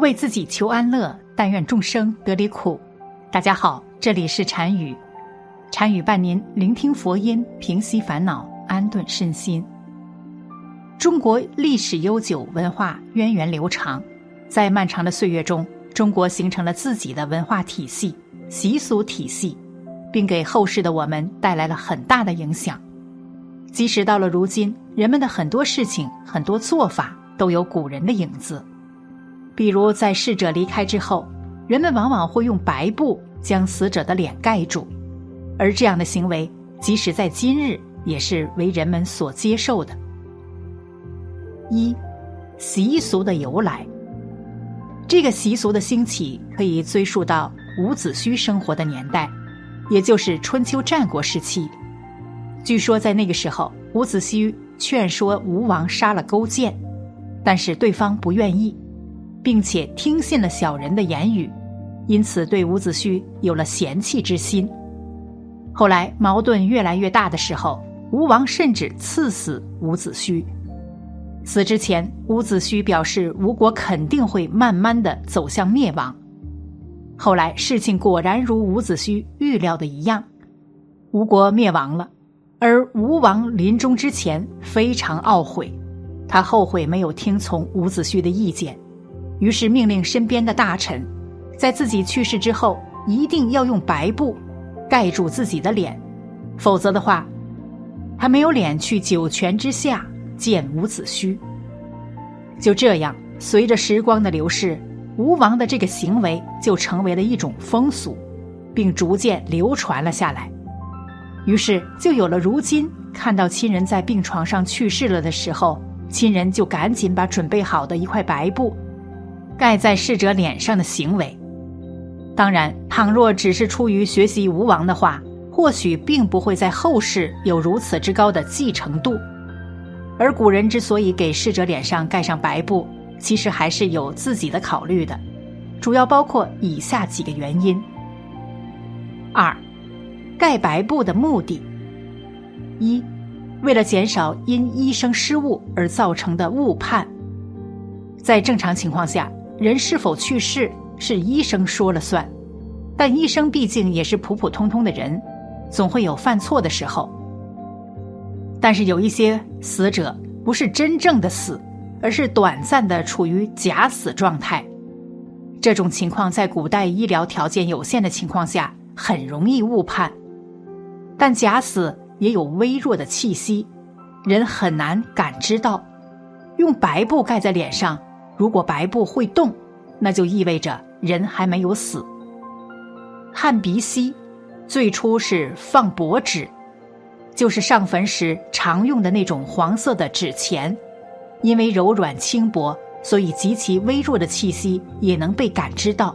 为自己求安乐，但愿众生得离苦。大家好，这里是禅语，禅语伴您聆听佛音，平息烦恼，安顿身心。中国历史悠久，文化源远流长，在漫长的岁月中，中国形成了自己的文化体系、习俗体系，并给后世的我们带来了很大的影响。即使到了如今，人们的很多事情、很多做法都有古人的影子。比如，在逝者离开之后，人们往往会用白布将死者的脸盖住，而这样的行为，即使在今日也是为人们所接受的。一，习俗的由来。这个习俗的兴起可以追溯到伍子胥生活的年代，也就是春秋战国时期。据说在那个时候，伍子胥劝说吴王杀了勾践，但是对方不愿意。并且听信了小人的言语，因此对伍子胥有了嫌弃之心。后来矛盾越来越大的时候，吴王甚至赐死伍子胥。死之前，伍子胥表示吴国肯定会慢慢的走向灭亡。后来事情果然如伍子胥预料的一样，吴国灭亡了。而吴王临终之前非常懊悔，他后悔没有听从伍子胥的意见。于是命令身边的大臣，在自己去世之后，一定要用白布盖住自己的脸，否则的话，还没有脸去九泉之下见伍子胥。就这样，随着时光的流逝，吴王的这个行为就成为了一种风俗，并逐渐流传了下来。于是，就有了如今看到亲人在病床上去世了的时候，亲人就赶紧把准备好的一块白布。盖在逝者脸上的行为，当然，倘若只是出于学习吴王的话，或许并不会在后世有如此之高的继承度。而古人之所以给逝者脸上盖上白布，其实还是有自己的考虑的，主要包括以下几个原因：二，盖白布的目的；一，为了减少因医生失误而造成的误判，在正常情况下。人是否去世是医生说了算，但医生毕竟也是普普通通的人，总会有犯错的时候。但是有一些死者不是真正的死，而是短暂的处于假死状态，这种情况在古代医疗条件有限的情况下很容易误判。但假死也有微弱的气息，人很难感知到。用白布盖在脸上。如果白布会动，那就意味着人还没有死。汗鼻息，最初是放薄纸，就是上坟时常用的那种黄色的纸钱，因为柔软轻薄，所以极其微弱的气息也能被感知到。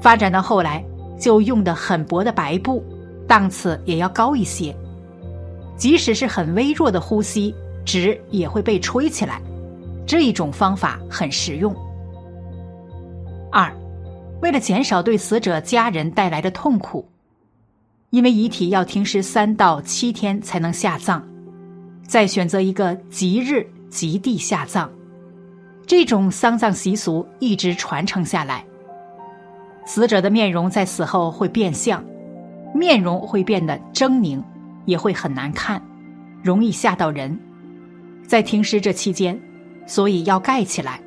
发展到后来，就用的很薄的白布，档次也要高一些，即使是很微弱的呼吸，纸也会被吹起来。这一种方法很实用。二，为了减少对死者家人带来的痛苦，因为遗体要停尸三到七天才能下葬，再选择一个吉日吉地下葬，这种丧葬习俗一直传承下来。死者的面容在死后会变相，面容会变得狰狞，也会很难看，容易吓到人。在停尸这期间。所以要盖起来。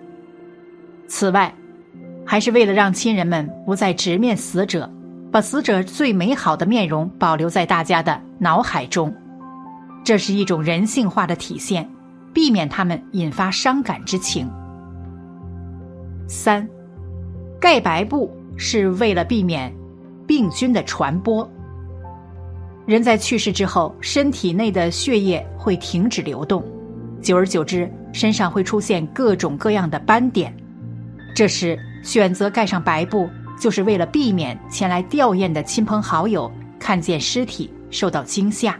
此外，还是为了让亲人们不再直面死者，把死者最美好的面容保留在大家的脑海中，这是一种人性化的体现，避免他们引发伤感之情。三，盖白布是为了避免病菌的传播。人在去世之后，身体内的血液会停止流动。久而久之，身上会出现各种各样的斑点。这时选择盖上白布，就是为了避免前来吊唁的亲朋好友看见尸体受到惊吓。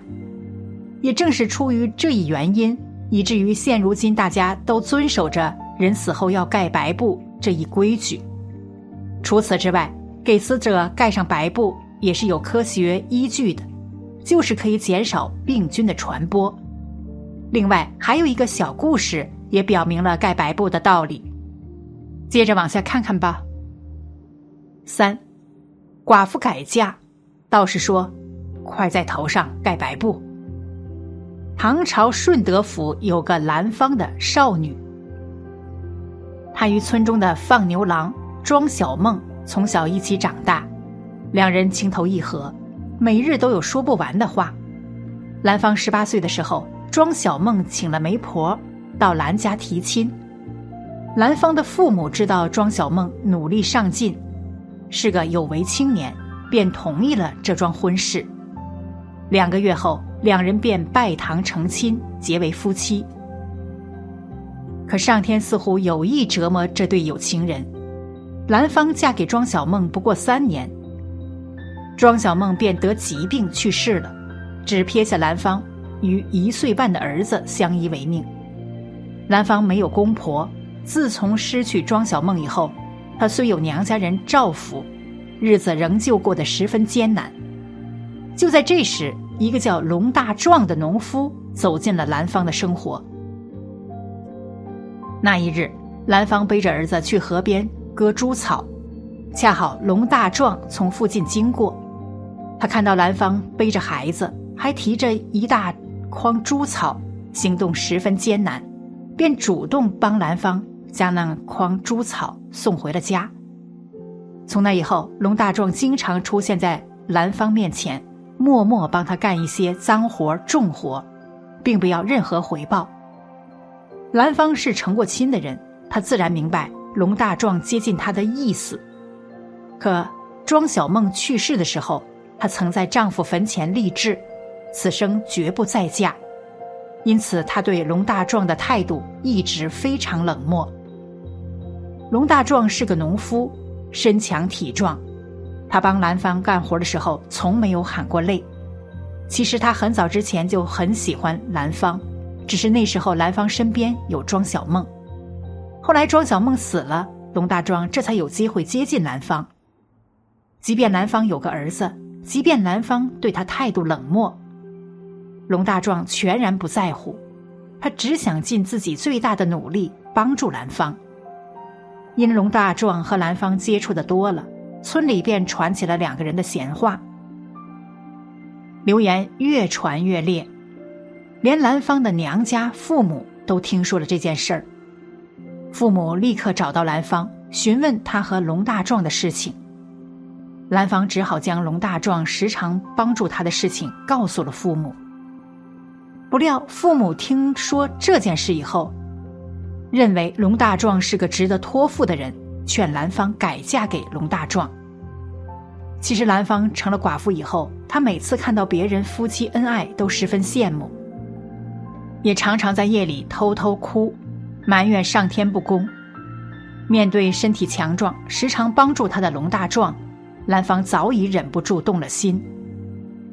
也正是出于这一原因，以至于现如今大家都遵守着人死后要盖白布这一规矩。除此之外，给死者盖上白布也是有科学依据的，就是可以减少病菌的传播。另外还有一个小故事，也表明了盖白布的道理。接着往下看看吧。三，寡妇改嫁，道士说：“快在头上盖白布。”唐朝顺德府有个兰芳的少女，她与村中的放牛郎庄小梦从小一起长大，两人情投意合，每日都有说不完的话。兰芳十八岁的时候，庄小梦请了媒婆到兰家提亲。兰芳的父母知道庄小梦努力上进，是个有为青年，便同意了这桩婚事。两个月后，两人便拜堂成亲，结为夫妻。可上天似乎有意折磨这对有情人。兰芳嫁给庄小梦不过三年，庄小梦便得疾病去世了，只撇下兰芳与一岁半的儿子相依为命。兰芳没有公婆。自从失去庄小梦以后，她虽有娘家人照拂，日子仍旧过得十分艰难。就在这时，一个叫龙大壮的农夫走进了兰芳的生活。那一日，兰芳背着儿子去河边割猪草，恰好龙大壮从附近经过，他看到兰芳背着孩子，还提着一大筐猪草，行动十分艰难，便主动帮兰芳。将那筐猪草送回了家。从那以后，龙大壮经常出现在兰芳面前，默默帮他干一些脏活重活，并不要任何回报。兰芳是成过亲的人，他自然明白龙大壮接近他的意思。可庄小梦去世的时候，她曾在丈夫坟前立志，此生绝不再嫁，因此她对龙大壮的态度一直非常冷漠。龙大壮是个农夫，身强体壮。他帮兰芳干活的时候，从没有喊过累。其实他很早之前就很喜欢兰芳，只是那时候兰芳身边有庄小梦。后来庄小梦死了，龙大壮这才有机会接近兰芳。即便兰芳有个儿子，即便兰芳对他态度冷漠，龙大壮全然不在乎。他只想尽自己最大的努力帮助兰芳。因龙大壮和兰芳接触的多了，村里便传起了两个人的闲话。流言越传越烈，连兰芳的娘家父母都听说了这件事儿。父母立刻找到兰芳，询问他和龙大壮的事情。兰芳只好将龙大壮时常帮助他的事情告诉了父母。不料父母听说这件事以后。认为龙大壮是个值得托付的人，劝兰芳改嫁给龙大壮。其实兰芳成了寡妇以后，她每次看到别人夫妻恩爱，都十分羡慕，也常常在夜里偷偷哭，埋怨上天不公。面对身体强壮、时常帮助她的龙大壮，兰芳早已忍不住动了心。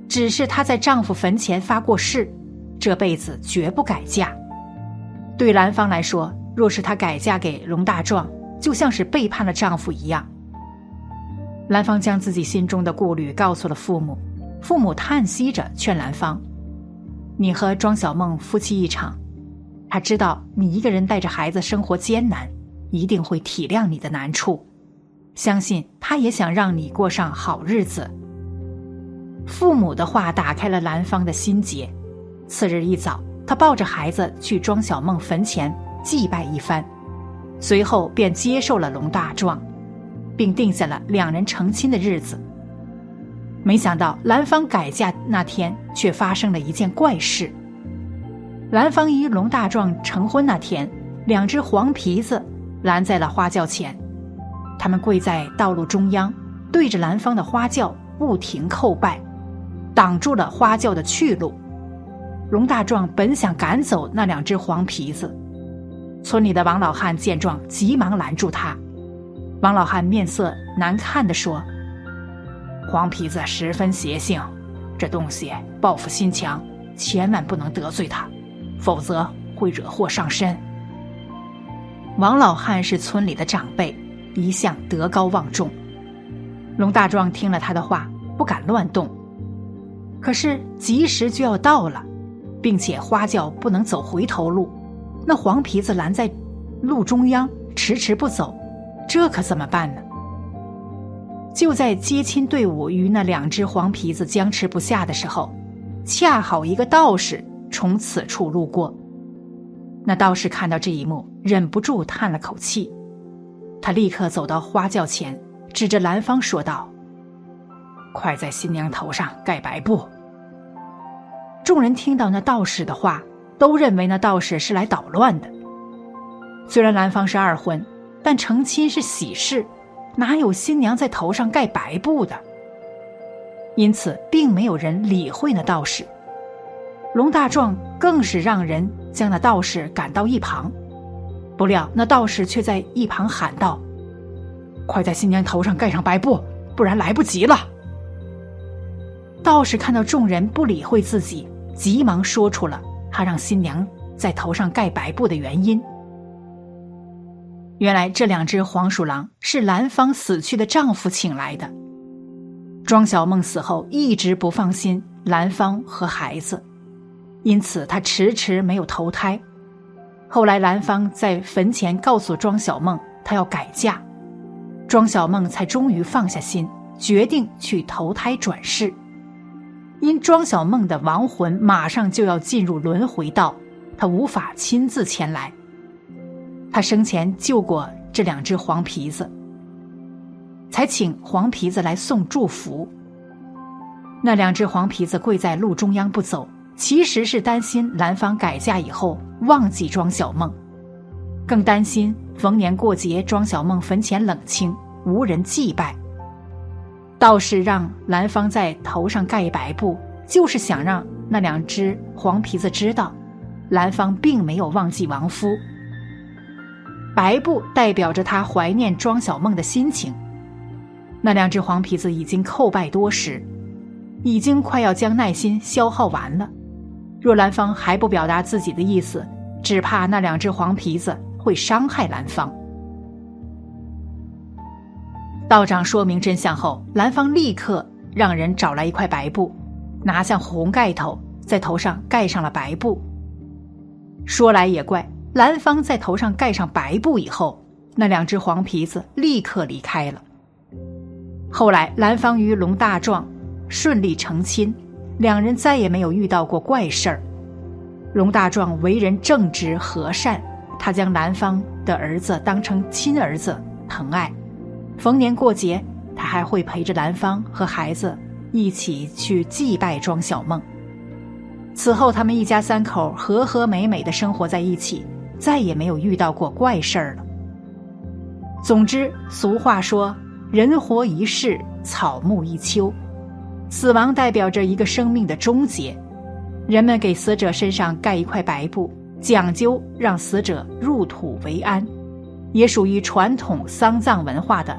只是她在丈夫坟前发过誓，这辈子绝不改嫁。对兰芳来说，若是她改嫁给龙大壮，就像是背叛了丈夫一样。兰芳将自己心中的顾虑告诉了父母，父母叹息着劝兰芳：“你和庄小梦夫妻一场，他知道你一个人带着孩子生活艰难，一定会体谅你的难处，相信他也想让你过上好日子。”父母的话打开了兰芳的心结。次日一早，他抱着孩子去庄小梦坟前。祭拜一番，随后便接受了龙大壮，并定下了两人成亲的日子。没想到兰芳改嫁那天，却发生了一件怪事。兰芳与龙大壮成婚那天，两只黄皮子拦在了花轿前，他们跪在道路中央，对着兰芳的花轿不停叩拜，挡住了花轿的去路。龙大壮本想赶走那两只黄皮子。村里的王老汉见状，急忙拦住他。王老汉面色难看地说：“黄皮子十分邪性，这东西报复心强，千万不能得罪他，否则会惹祸上身。”王老汉是村里的长辈，一向德高望重。龙大壮听了他的话，不敢乱动。可是吉时就要到了，并且花轿不能走回头路。那黄皮子拦在路中央，迟迟不走，这可怎么办呢？就在接亲队伍与那两只黄皮子僵持不下的时候，恰好一个道士从此处路过。那道士看到这一幕，忍不住叹了口气。他立刻走到花轿前，指着兰芳说道：“快在新娘头上盖白布。”众人听到那道士的话，都认为那道士是来捣乱的。虽然兰芳是二婚，但成亲是喜事。哪有新娘在头上盖白布的？因此，并没有人理会那道士。龙大壮更是让人将那道士赶到一旁。不料，那道士却在一旁喊道：“快在新娘头上盖上白布，不然来不及了。”道士看到众人不理会自己，急忙说出了他让新娘在头上盖白布的原因。原来这两只黄鼠狼是兰芳死去的丈夫请来的。庄小梦死后一直不放心兰芳和孩子，因此她迟迟没有投胎。后来兰芳在坟前告诉庄小梦，她要改嫁，庄小梦才终于放下心，决定去投胎转世。因庄小梦的亡魂马上就要进入轮回道，他无法亲自前来。他生前救过这两只黄皮子，才请黄皮子来送祝福。那两只黄皮子跪在路中央不走，其实是担心兰芳改嫁以后忘记庄小梦，更担心逢年过节庄小梦坟前冷清无人祭拜。道士让兰芳在头上盖一白布，就是想让那两只黄皮子知道，兰芳并没有忘记亡夫。白布代表着他怀念庄小梦的心情。那两只黄皮子已经叩拜多时，已经快要将耐心消耗完了。若兰芳还不表达自己的意思，只怕那两只黄皮子会伤害兰芳。道长说明真相后，兰芳立刻让人找来一块白布，拿下红盖头，在头上盖上了白布。说来也怪。兰芳在头上盖上白布以后，那两只黄皮子立刻离开了。后来，兰芳与龙大壮顺利成亲，两人再也没有遇到过怪事儿。龙大壮为人正直和善，他将兰芳的儿子当成亲儿子疼爱，逢年过节，他还会陪着兰芳和孩子一起去祭拜庄小梦。此后，他们一家三口和和美美的生活在一起。再也没有遇到过怪事儿了。总之，俗话说“人活一世，草木一秋”，死亡代表着一个生命的终结。人们给死者身上盖一块白布，讲究让死者入土为安，也属于传统丧葬文化的